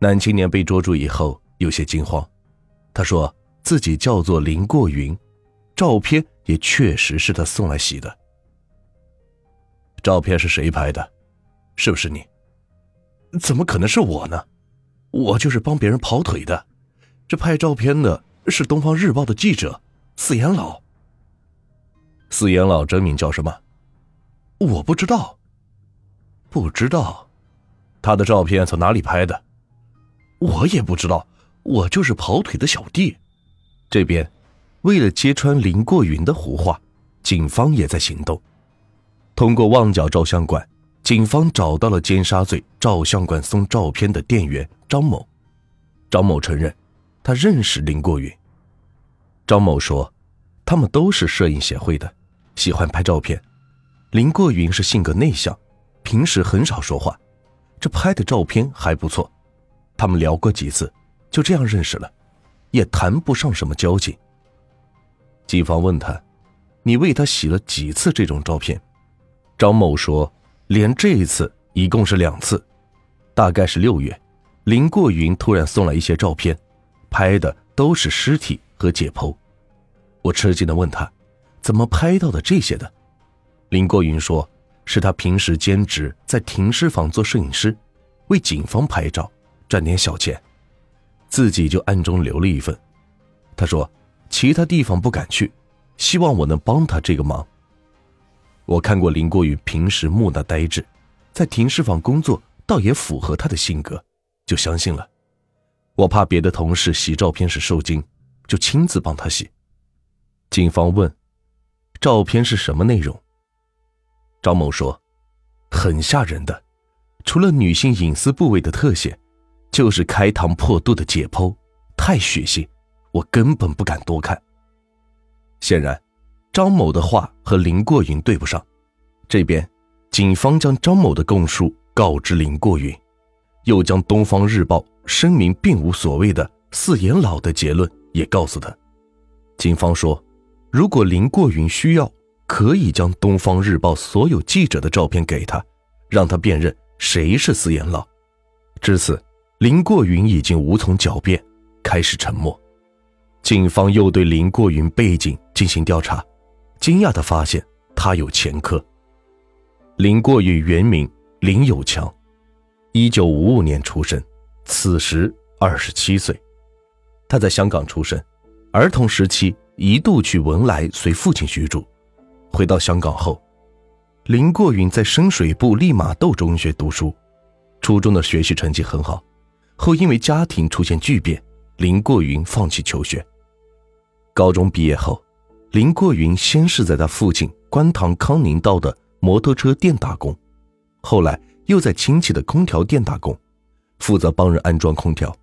男青年被捉住以后有些惊慌，他说自己叫做林过云，照片也确实是他送来洗的。照片是谁拍的？是不是你？怎么可能是我呢？我就是帮别人跑腿的。这拍照片的是《东方日报》的记者四眼老。四眼老真名叫什么？我不知道。不知道，他的照片从哪里拍的？我也不知道。我就是跑腿的小弟。这边，为了揭穿林过云的胡话，警方也在行动。通过旺角照相馆，警方找到了尖沙咀照相馆送照片的店员张某。张某承认。他认识林过云。张某说，他们都是摄影协会的，喜欢拍照片。林过云是性格内向，平时很少说话，这拍的照片还不错。他们聊过几次，就这样认识了，也谈不上什么交情。警方问他：“你为他洗了几次这种照片？”张某说：“连这一次一共是两次，大概是六月，林过云突然送来一些照片。”拍的都是尸体和解剖，我吃惊的问他，怎么拍到的这些的？林过云说，是他平时兼职在停尸房做摄影师，为警方拍照赚点小钱，自己就暗中留了一份。他说，其他地方不敢去，希望我能帮他这个忙。我看过林国宇平时木讷呆滞，在停尸房工作倒也符合他的性格，就相信了。我怕别的同事洗照片时受惊，就亲自帮他洗。警方问：“照片是什么内容？”张某说：“很吓人的，除了女性隐私部位的特写，就是开膛破肚的解剖，太血腥，我根本不敢多看。”显然，张某的话和林过云对不上。这边，警方将张某的供述告知林过云，又将《东方日报》。声明并无所谓的四眼老的结论也告诉他，警方说，如果林过云需要，可以将《东方日报》所有记者的照片给他，让他辨认谁是四眼老。至此，林过云已经无从狡辩，开始沉默。警方又对林过云背景进行调查，惊讶地发现他有前科。林过云原名林有强，一九五五年出生。此时二十七岁，他在香港出生，儿童时期一度去文莱随父亲居住。回到香港后，林过云在深水埗利玛窦中学读书，初中的学习成绩很好。后因为家庭出现巨变，林过云放弃求学。高中毕业后，林过云先是在他父亲观塘康宁道的摩托车店打工，后来又在亲戚的空调店打工。负责帮人安装空调。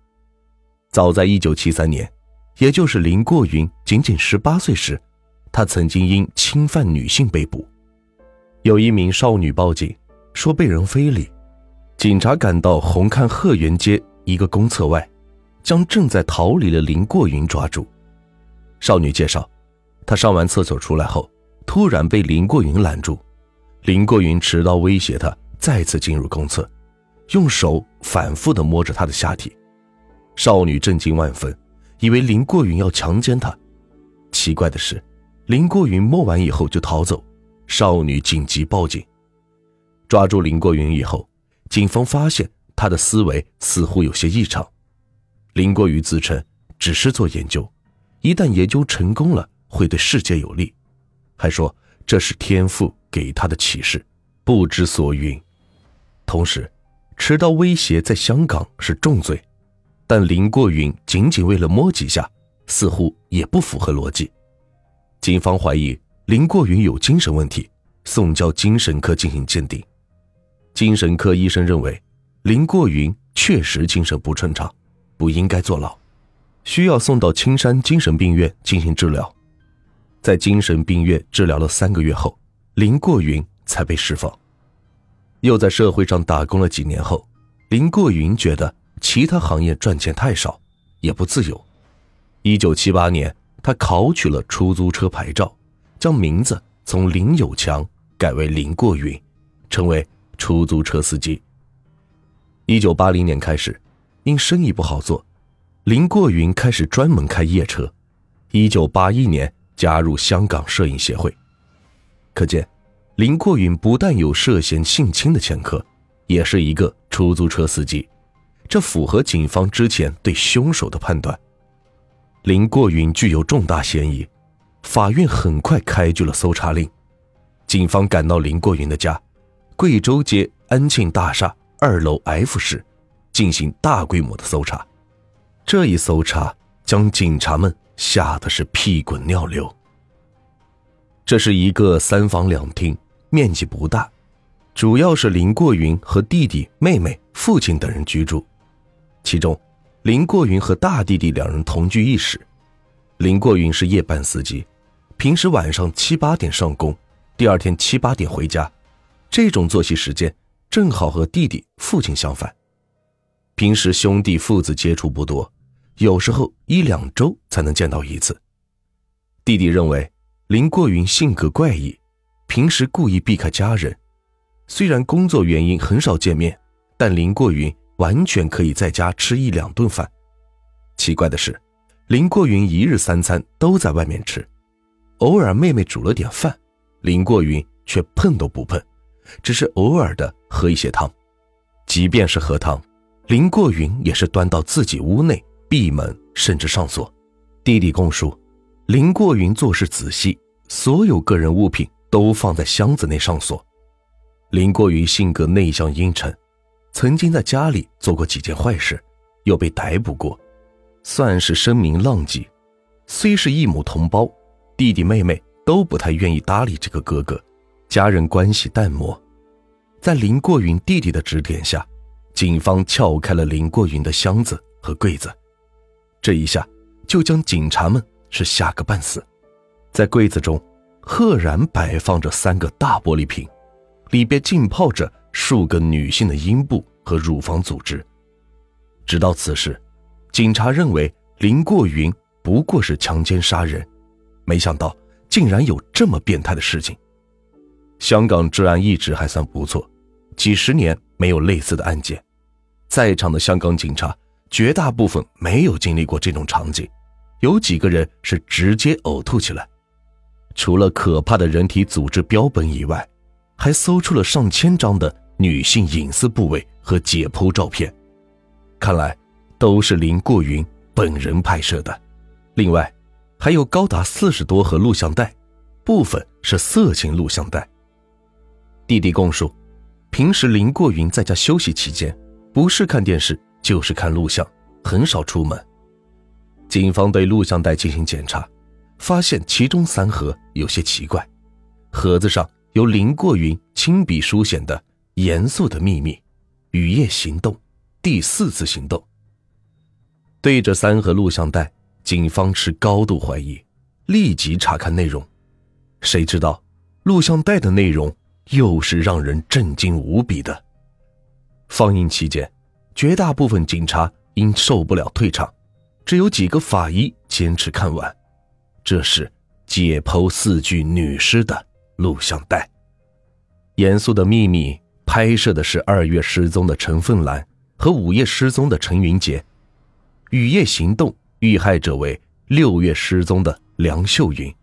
早在一九七三年，也就是林过云仅仅十八岁时，他曾经因侵犯女性被捕。有一名少女报警说被人非礼，警察赶到红磡鹤园街一个公厕外，将正在逃离的林过云抓住。少女介绍，她上完厕所出来后，突然被林过云拦住，林过云持刀威胁她再次进入公厕。用手反复的摸着她的下体，少女震惊万分，以为林过云要强奸她。奇怪的是，林过云摸完以后就逃走，少女紧急报警。抓住林过云以后，警方发现他的思维似乎有些异常。林过云自称只是做研究，一旦研究成功了会对世界有利，还说这是天赋给他的启示，不知所云。同时。持刀威胁在香港是重罪，但林过云仅仅为了摸几下，似乎也不符合逻辑。警方怀疑林过云有精神问题，送交精神科进行鉴定。精神科医生认为林过云确实精神不正常，不应该坐牢，需要送到青山精神病院进行治疗。在精神病院治疗了三个月后，林过云才被释放。又在社会上打工了几年后，林过云觉得其他行业赚钱太少，也不自由。一九七八年，他考取了出租车牌照，将名字从林有强改为林过云，成为出租车司机。一九八零年开始，因生意不好做，林过云开始专门开夜车。一九八一年加入香港摄影协会。可见，林过云不但有涉嫌性侵的前科，也是一个出租车司机，这符合警方之前对凶手的判断。林过云具有重大嫌疑，法院很快开具了搜查令。警方赶到林过云的家，贵州街安庆大厦二楼 F 室，进行大规模的搜查。这一搜查将警察们吓得是屁滚尿流。这是一个三房两厅，面积不大，主要是林过云和弟弟、妹妹、父亲等人居住。其中，林过云和大弟弟两人同居一室。林过云是夜班司机，平时晚上七八点上工，第二天七八点回家，这种作息时间正好和弟弟、父亲相反。平时兄弟父子接触不多，有时候一两周才能见到一次。弟弟认为。林过云性格怪异，平时故意避开家人。虽然工作原因很少见面，但林过云完全可以在家吃一两顿饭。奇怪的是，林过云一日三餐都在外面吃，偶尔妹妹煮了点饭，林过云却碰都不碰，只是偶尔的喝一些汤。即便是喝汤，林过云也是端到自己屋内，闭门甚至上锁。弟弟供述。林过云做事仔细，所有个人物品都放在箱子内上锁。林过云性格内向阴沉，曾经在家里做过几件坏事，又被逮捕过，算是声名浪迹。虽是一母同胞，弟弟妹妹都不太愿意搭理这个哥哥，家人关系淡漠。在林过云弟弟的指点下，警方撬开了林过云的箱子和柜子，这一下就将警察们。是吓个半死，在柜子中，赫然摆放着三个大玻璃瓶，里边浸泡着数个女性的阴部和乳房组织。直到此时，警察认为林过云不过是强奸杀人，没想到竟然有这么变态的事情。香港治安一直还算不错，几十年没有类似的案件，在场的香港警察绝大部分没有经历过这种场景。有几个人是直接呕吐起来，除了可怕的人体组织标本以外，还搜出了上千张的女性隐私部位和解剖照片，看来都是林过云本人拍摄的。另外，还有高达四十多盒录像带，部分是色情录像带。弟弟供述，平时林过云在家休息期间，不是看电视就是看录像，很少出门。警方对录像带进行检查，发现其中三盒有些奇怪，盒子上有林过云亲笔书写的“严肃的秘密”，雨夜行动，第四次行动。对着三盒录像带，警方持高度怀疑，立即查看内容。谁知道，录像带的内容又是让人震惊无比的。放映期间，绝大部分警察因受不了退场。只有几个法医坚持看完，这是解剖四具女尸的录像带。严肃的秘密拍摄的是二月失踪的陈凤兰和五月失踪的陈云杰，雨夜行动遇害者为六月失踪的梁秀云，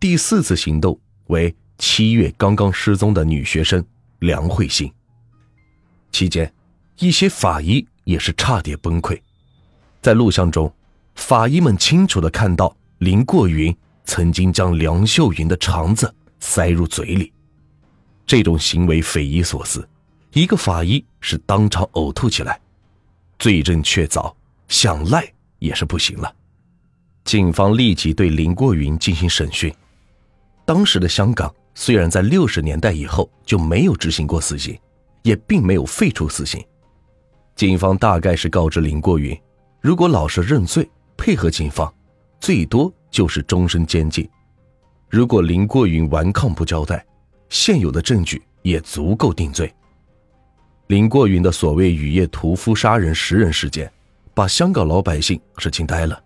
第四次行动为七月刚刚失踪的女学生梁慧欣。期间，一些法医也是差点崩溃。在录像中，法医们清楚的看到林过云曾经将梁秀云的肠子塞入嘴里，这种行为匪夷所思。一个法医是当场呕吐起来，罪证确凿，想赖也是不行了。警方立即对林过云进行审讯。当时的香港虽然在六十年代以后就没有执行过死刑，也并没有废除死刑。警方大概是告知林过云。如果老实认罪，配合警方，最多就是终身监禁。如果林过云顽抗不交代，现有的证据也足够定罪。林过云的所谓雨夜屠夫杀人十人事件，把香港老百姓是惊呆了。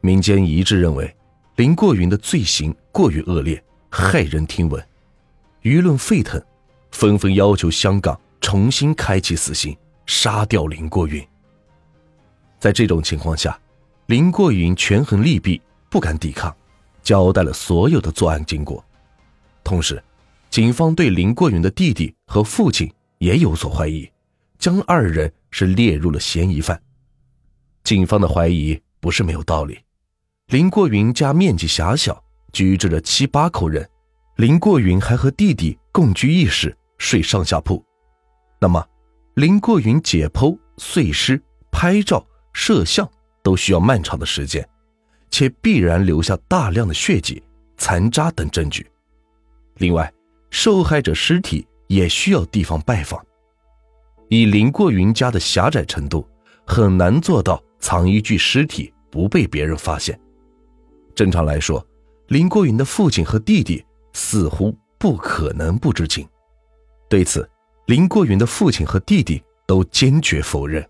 民间一致认为，林过云的罪行过于恶劣，骇人听闻，舆论沸腾，纷纷要求香港重新开启死刑，杀掉林过云。在这种情况下，林过云权衡利弊，不敢抵抗，交代了所有的作案经过。同时，警方对林过云的弟弟和父亲也有所怀疑，将二人是列入了嫌疑犯。警方的怀疑不是没有道理。林过云家面积狭小，居住着七八口人，林过云还和弟弟共居一室，睡上下铺。那么，林过云解剖、碎尸、拍照、摄像都需要漫长的时间，且必然留下大量的血迹、残渣等证据。另外，受害者尸体也需要地方拜访。以林过云家的狭窄程度，很难做到藏一具尸体不被别人发现。正常来说，林国云的父亲和弟弟似乎不可能不知情。对此，林国云的父亲和弟弟都坚决否认。